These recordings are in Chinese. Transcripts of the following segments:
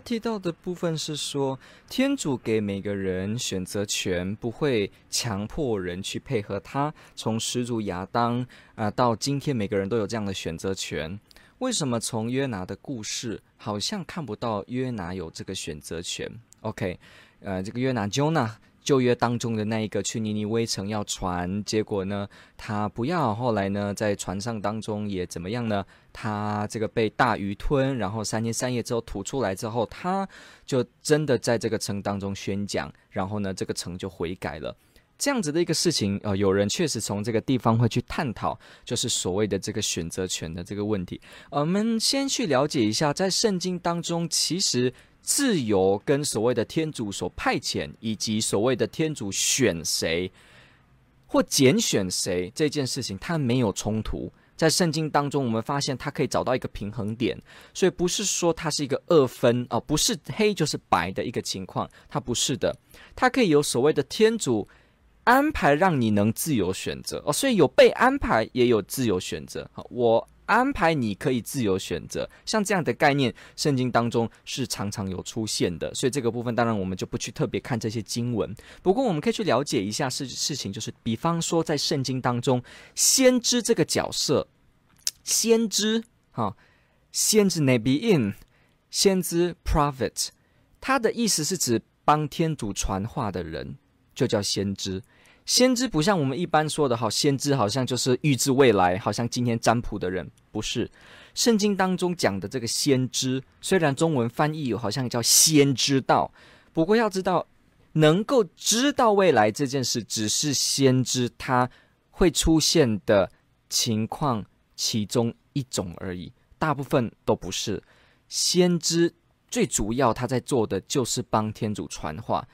提到的部分是说，天主给每个人选择权，不会强迫人去配合他。从始祖亚当啊、到今天，每个人都有这样的选择权。为什么从约拿的故事好像看不到约拿有这个选择权？OK，呃，这个约拿 Jonah。旧约当中的那一个去尼尼微城要传，结果呢，他不要。后来呢，在船上当中也怎么样呢？他这个被大鱼吞，然后三天三夜之后吐出来之后，他就真的在这个城当中宣讲，然后呢，这个城就悔改了。这样子的一个事情，呃，有人确实从这个地方会去探讨，就是所谓的这个选择权的这个问题。我们先去了解一下，在圣经当中，其实。自由跟所谓的天主所派遣，以及所谓的天主选谁或拣选谁这件事情，它没有冲突。在圣经当中，我们发现它可以找到一个平衡点，所以不是说它是一个二分哦，不是黑就是白的一个情况，它不是的，它可以有所谓的天主安排，让你能自由选择哦，所以有被安排，也有自由选择。好，我。安排你可以自由选择，像这样的概念，圣经当中是常常有出现的。所以这个部分当然我们就不去特别看这些经文。不过我们可以去了解一下事事情，就是比方说在圣经当中，先知这个角色，先知哈，先知 Nebiin，先知 Prophet，他的意思是指帮天主传话的人，就叫先知。先知不像我们一般说的，好，先知好像就是预知未来，好像今天占卜的人，不是。圣经当中讲的这个先知，虽然中文翻译有好像叫先知道，不过要知道，能够知道未来这件事，只是先知他会出现的情况其中一种而已，大部分都不是。先知最主要他在做的就是帮天主传话。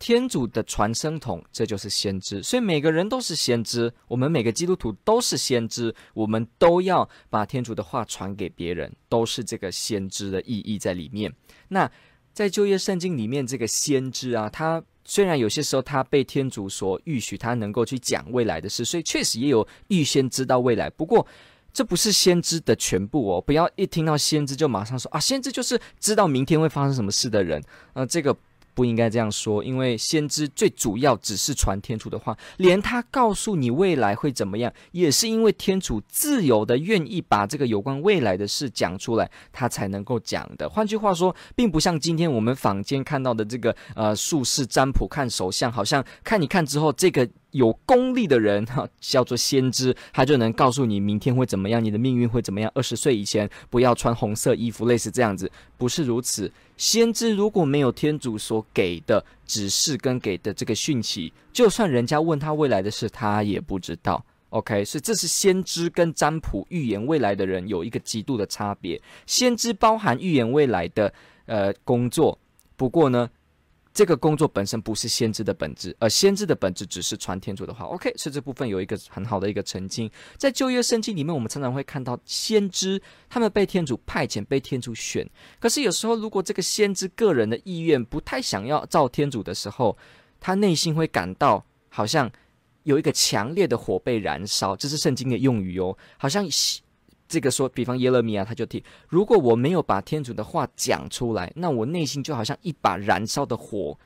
天主的传声筒，这就是先知。所以每个人都是先知，我们每个基督徒都是先知，我们都要把天主的话传给别人，都是这个先知的意义在里面。那在旧约圣经里面，这个先知啊，他虽然有些时候他被天主所预许，他能够去讲未来的事，所以确实也有预先知道未来。不过这不是先知的全部哦，不要一听到先知就马上说啊，先知就是知道明天会发生什么事的人。呃，这个。不应该这样说，因为先知最主要只是传天主的话，连他告诉你未来会怎么样，也是因为天主自由的愿意把这个有关未来的事讲出来，他才能够讲的。换句话说，并不像今天我们坊间看到的这个呃术士占卜看手相，好像看一看之后这个。有功力的人 哈，叫做先知，他就能告诉你明天会怎么样，你的命运会怎么样。二十岁以前不要穿红色衣服，类似这样子，不是如此。先知如果没有天主所给的指示跟给的这个讯息，就算人家问他未来的事，他也不知道。OK，所以这是先知跟占卜预言未来的人有一个极度的差别。先知包含预言未来的呃工作，不过呢。这个工作本身不是先知的本质，而先知的本质只是传天主的话。OK，是这部分有一个很好的一个澄清。在旧约圣经里面，我们常常会看到先知他们被天主派遣、被天主选。可是有时候，如果这个先知个人的意愿不太想要照天主的时候，他内心会感到好像有一个强烈的火被燃烧。这是圣经的用语哦，好像。这个说，比方耶勒米亚，他就提：如果我没有把天主的话讲出来，那我内心就好像一把燃烧的火，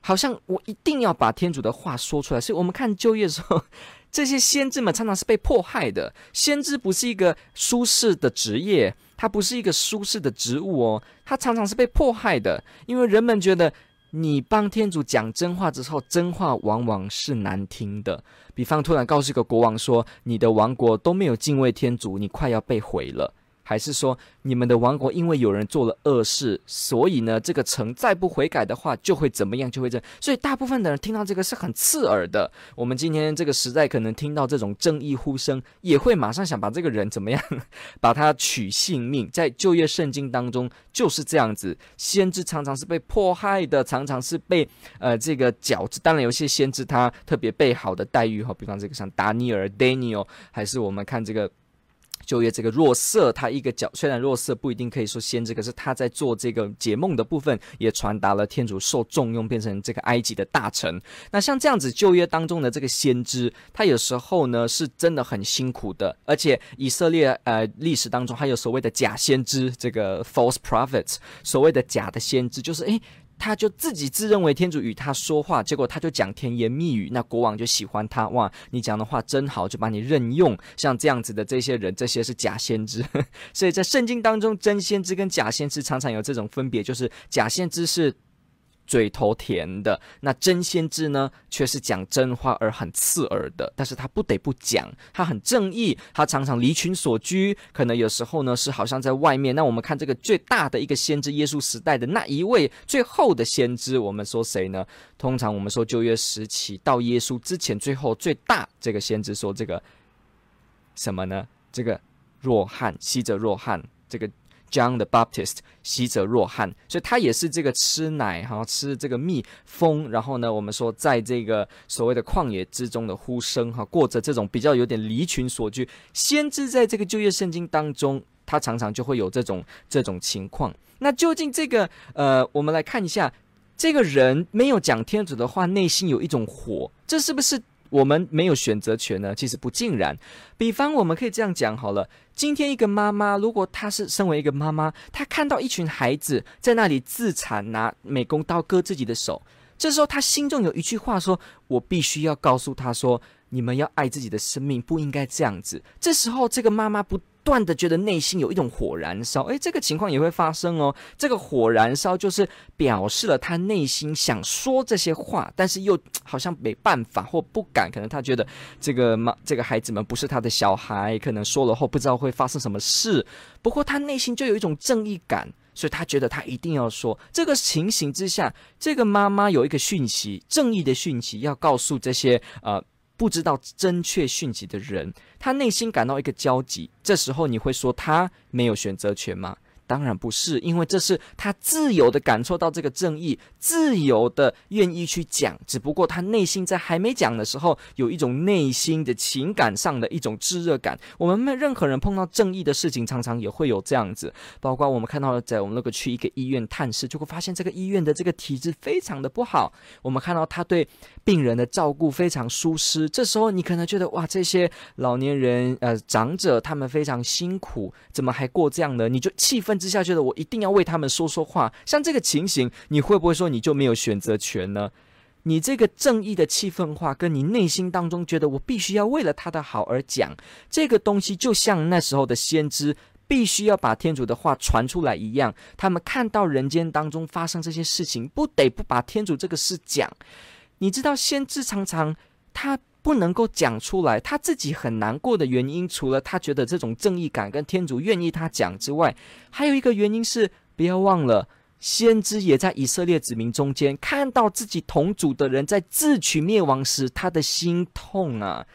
好像我一定要把天主的话说出来。所以，我们看就业的时候，这些先知们常常是被迫害的。先知不是一个舒适的职业，他不是一个舒适的职务哦，他常常是被迫害的，因为人们觉得。你帮天主讲真话之后，真话往往是难听的。比方突然告诉一个国王说：“你的王国都没有敬畏天主，你快要被毁了。”还是说你们的王国因为有人做了恶事，所以呢，这个城再不悔改的话，就会怎么样？就会这样。所以大部分的人听到这个是很刺耳的。我们今天这个时代可能听到这种正义呼声，也会马上想把这个人怎么样，把他取性命。在旧约圣经当中就是这样子，先知常常是被迫害的，常常是被呃这个饺子。当然有些先知他特别被好的待遇哈，比方这个像达尼尔 Daniel，还是我们看这个。就约这个若瑟，他一个角，虽然若瑟不一定可以说先知，可是他在做这个解梦的部分，也传达了天主受重用，变成这个埃及的大臣。那像这样子，旧约当中的这个先知，他有时候呢是真的很辛苦的，而且以色列呃历史当中还有所谓的假先知，这个 false prophets，所谓的假的先知，就是诶。他就自己自认为天主与他说话，结果他就讲甜言蜜语，那国王就喜欢他。哇，你讲的话真好，就把你任用。像这样子的这些人，这些是假先知。所以在圣经当中，真先知跟假先知常常有这种分别，就是假先知是。嘴头甜的，那真先知呢，却是讲真话而很刺耳的。但是他不得不讲，他很正义，他常常离群所居，可能有时候呢是好像在外面。那我们看这个最大的一个先知，耶稣时代的那一位最后的先知，我们说谁呢？通常我们说旧约时期到耶稣之前最后最大这个先知，说这个什么呢？这个若翰，西则若翰，这个。John the Baptist，洗者若翰，所以他也是这个吃奶哈，吃这个蜜蜂，然后呢，我们说在这个所谓的旷野之中的呼声哈，过着这种比较有点离群索居。先知在这个旧约圣经当中，他常常就会有这种这种情况。那究竟这个呃，我们来看一下，这个人没有讲天主的话，内心有一种火，这是不是？我们没有选择权呢？其实不尽然。比方，我们可以这样讲好了：今天一个妈妈，如果她是身为一个妈妈，她看到一群孩子在那里自残，拿美工刀割自己的手，这时候她心中有一句话说：“我必须要告诉她说，你们要爱自己的生命，不应该这样子。”这时候，这个妈妈不。不断的觉得内心有一种火燃烧，诶，这个情况也会发生哦。这个火燃烧就是表示了他内心想说这些话，但是又 好像没办法或不敢，可能他觉得这个妈这个孩子们不是他的小孩，可能说了后不知道会发生什么事。不过他内心就有一种正义感，所以他觉得他一定要说。这个情形之下，这个妈妈有一个讯息，正义的讯息要告诉这些呃。不知道正确讯息的人，他内心感到一个焦急。这时候你会说他没有选择权吗？当然不是，因为这是他自由的感受到这个正义，自由的愿意去讲。只不过他内心在还没讲的时候，有一种内心的情感上的一种炙热感。我们任何人碰到正义的事情，常常也会有这样子。包括我们看到，在我们那个去一个医院探视，就会发现这个医院的这个体质非常的不好。我们看到他对病人的照顾非常疏失，这时候你可能觉得哇，这些老年人呃长者他们非常辛苦，怎么还过这样的？你就气愤。之下觉得我一定要为他们说说话，像这个情形，你会不会说你就没有选择权呢？你这个正义的气愤话，跟你内心当中觉得我必须要为了他的好而讲这个东西，就像那时候的先知必须要把天主的话传出来一样，他们看到人间当中发生这些事情，不得不把天主这个事讲。你知道，先知常常他。不能够讲出来，他自己很难过的原因，除了他觉得这种正义感跟天主愿意他讲之外，还有一个原因是，不要忘了，先知也在以色列子民中间看到自己同族的人在自取灭亡时，他的心痛啊。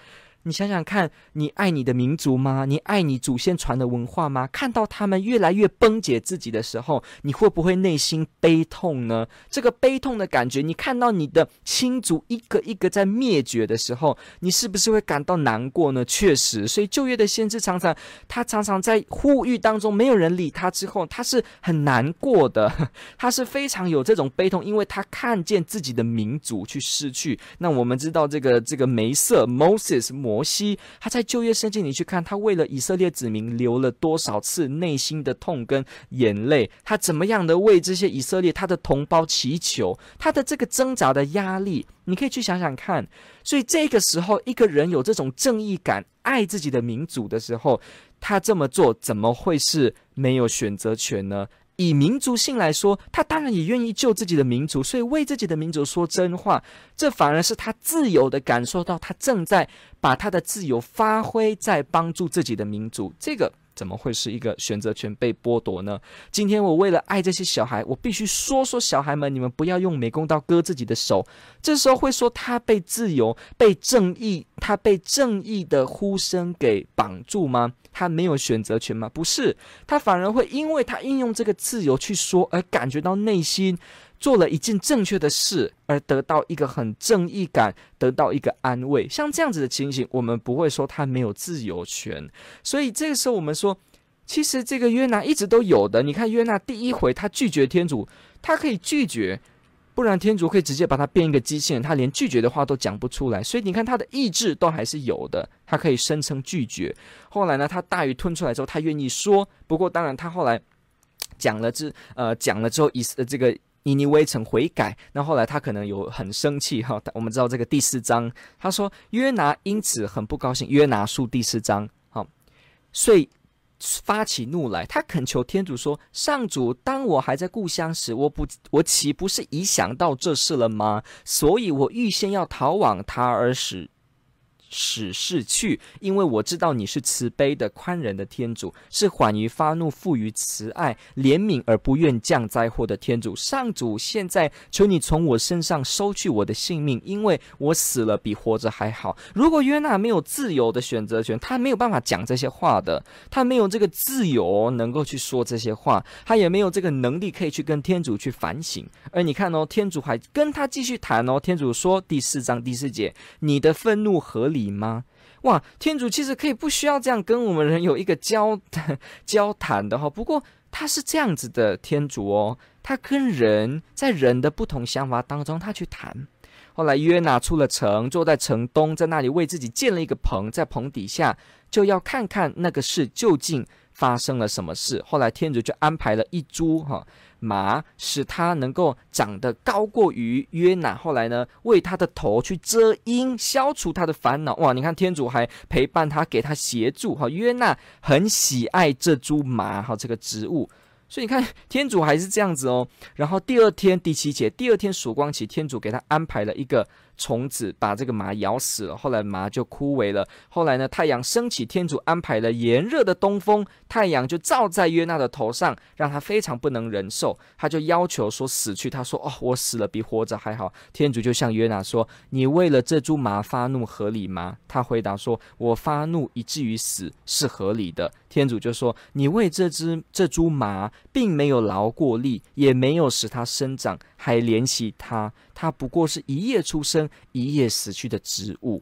你想想看，你爱你的民族吗？你爱你祖先传的文化吗？看到他们越来越崩解自己的时候，你会不会内心悲痛呢？这个悲痛的感觉，你看到你的亲族一个一个在灭绝的时候，你是不是会感到难过呢？确实，所以旧约的先知常常，他常常在呼吁当中，没有人理他之后，他是很难过的，他是非常有这种悲痛，因为他看见自己的民族去失去。那我们知道这个这个梅瑟 Moses 摩摩西，他在旧约圣经里去看，他为了以色列子民流了多少次内心的痛跟眼泪，他怎么样的为这些以色列他的同胞祈求，他的这个挣扎的压力，你可以去想想看。所以这个时候，一个人有这种正义感、爱自己的民族的时候，他这么做怎么会是没有选择权呢？以民族性来说，他当然也愿意救自己的民族，所以为自己的民族说真话，这反而是他自由的感受到，他正在把他的自由发挥在帮助自己的民族。这个怎么会是一个选择权被剥夺呢？今天我为了爱这些小孩，我必须说说小孩们，你们不要用美工刀割自己的手。这时候会说他被自由、被正义、他被正义的呼声给绑住吗？他没有选择权吗？不是，他反而会因为他应用这个自由去说，而感觉到内心做了一件正确的事，而得到一个很正义感，得到一个安慰。像这样子的情形，我们不会说他没有自由权。所以这个时候，我们说，其实这个约拿一直都有的。你看约拿第一回他拒绝天主，他可以拒绝，不然天主可以直接把他变一个机器人，他连拒绝的话都讲不出来。所以你看他的意志都还是有的，他可以声称拒绝。后来呢，他大鱼吞出来之后，他愿意说。不过当然，他后来讲了之，呃，讲了之后，以这个。尼尼微城悔改，那后来他可能有很生气哈。我们知道这个第四章，他说约拿因此很不高兴。约拿书第四章，好，所以发起怒来，他恳求天主说：“上主，当我还在故乡时，我不，我岂不是已想到这事了吗？所以我预先要逃往塔尔史。”使逝去，因为我知道你是慈悲的、宽仁的天主，是缓于发怒、富于慈爱、怜悯而不愿降灾祸的天主。上主，现在求你从我身上收去我的性命，因为我死了比活着还好。如果约纳没有自由的选择权，他没有办法讲这些话的，他没有这个自由能够去说这些话，他也没有这个能力可以去跟天主去反省。而你看哦，天主还跟他继续谈哦，天主说第四章第四节，你的愤怒合理吗？哇，天主其实可以不需要这样跟我们人有一个交 交谈的哈。不过他是这样子的天主哦，他跟人在人的不同想法当中，他去谈。后来约拿出了城，坐在城东，在那里为自己建了一个棚，在棚底下就要看看那个事究竟发生了什么事。后来天主就安排了一株哈。麻使他能够长得高过于约拿，后来呢，为他的头去遮阴，消除他的烦恼。哇，你看天主还陪伴他，给他协助。哈，约拿很喜爱这株麻，哈，这个植物。所以你看，天主还是这样子哦。然后第二天第七节，第二天曙光起，天主给他安排了一个。虫子把这个麻咬死了，后来麻就枯萎了。后来呢，太阳升起，天主安排了炎热的东风，太阳就照在约纳的头上，让他非常不能忍受。他就要求说死去。他说：“哦，我死了比活着还好。”天主就向约纳说：“你为了这株麻发怒合理吗？”他回答说：“我发怒以至于死是合理的。”天主就说：“你为这只这株麻，并没有劳过力，也没有使它生长，还怜惜它，它不过是一夜出生，一夜死去的植物。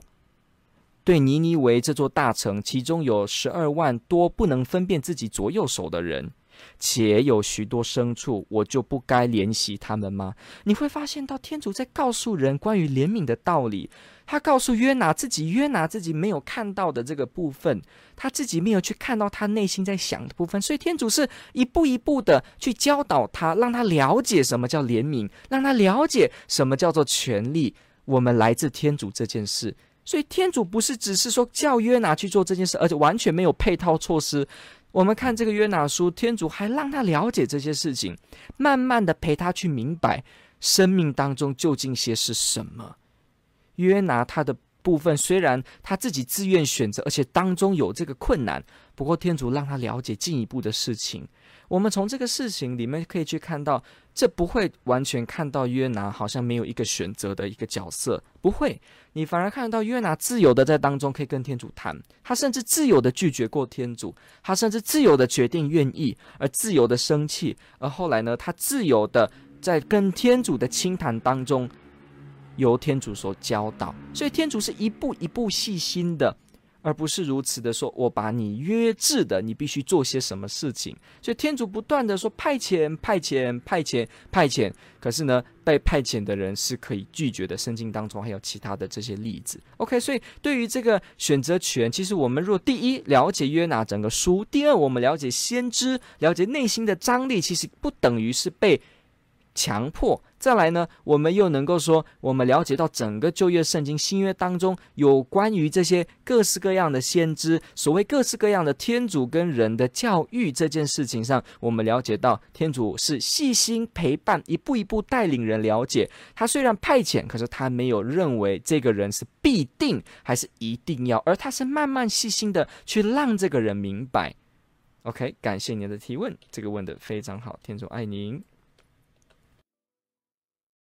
对尼尼维这座大城，其中有十二万多不能分辨自己左右手的人。”且有许多牲畜，我就不该怜惜他们吗？你会发现到天主在告诉人关于怜悯的道理。他告诉约拿自己，约拿自己没有看到的这个部分，他自己没有去看到他内心在想的部分。所以天主是一步一步的去教导他，让他了解什么叫怜悯，让他了解什么叫做权利。我们来自天主这件事。所以天主不是只是说叫约拿去做这件事，而且完全没有配套措施。我们看这个约拿书，天主还让他了解这些事情，慢慢的陪他去明白生命当中究竟些是什么。约拿他的部分虽然他自己自愿选择，而且当中有这个困难，不过天主让他了解进一步的事情。我们从这个事情里面可以去看到，这不会完全看到约拿好像没有一个选择的一个角色，不会，你反而看到约拿自由的在当中可以跟天主谈，他甚至自由的拒绝过天主，他甚至自由的决定愿意，而自由的生气，而后来呢，他自由的在跟天主的倾谈当中，由天主所教导，所以天主是一步一步细心的。而不是如此的说，我把你约制的，你必须做些什么事情。所以天主不断的说派遣、派遣、派遣、派遣。可是呢，被派遣的人是可以拒绝的。圣经当中还有其他的这些例子。OK，所以对于这个选择权，其实我们若第一了解约拿整个书，第二我们了解先知，了解内心的张力，其实不等于是被。强迫再来呢，我们又能够说，我们了解到整个旧约圣经新约当中有关于这些各式各样的先知，所谓各式各样的天主跟人的教育这件事情上，我们了解到天主是细心陪伴，一步一步带领人了解。他虽然派遣，可是他没有认为这个人是必定还是一定要，而他是慢慢细心的去让这个人明白。OK，感谢您的提问，这个问的非常好，天主爱您。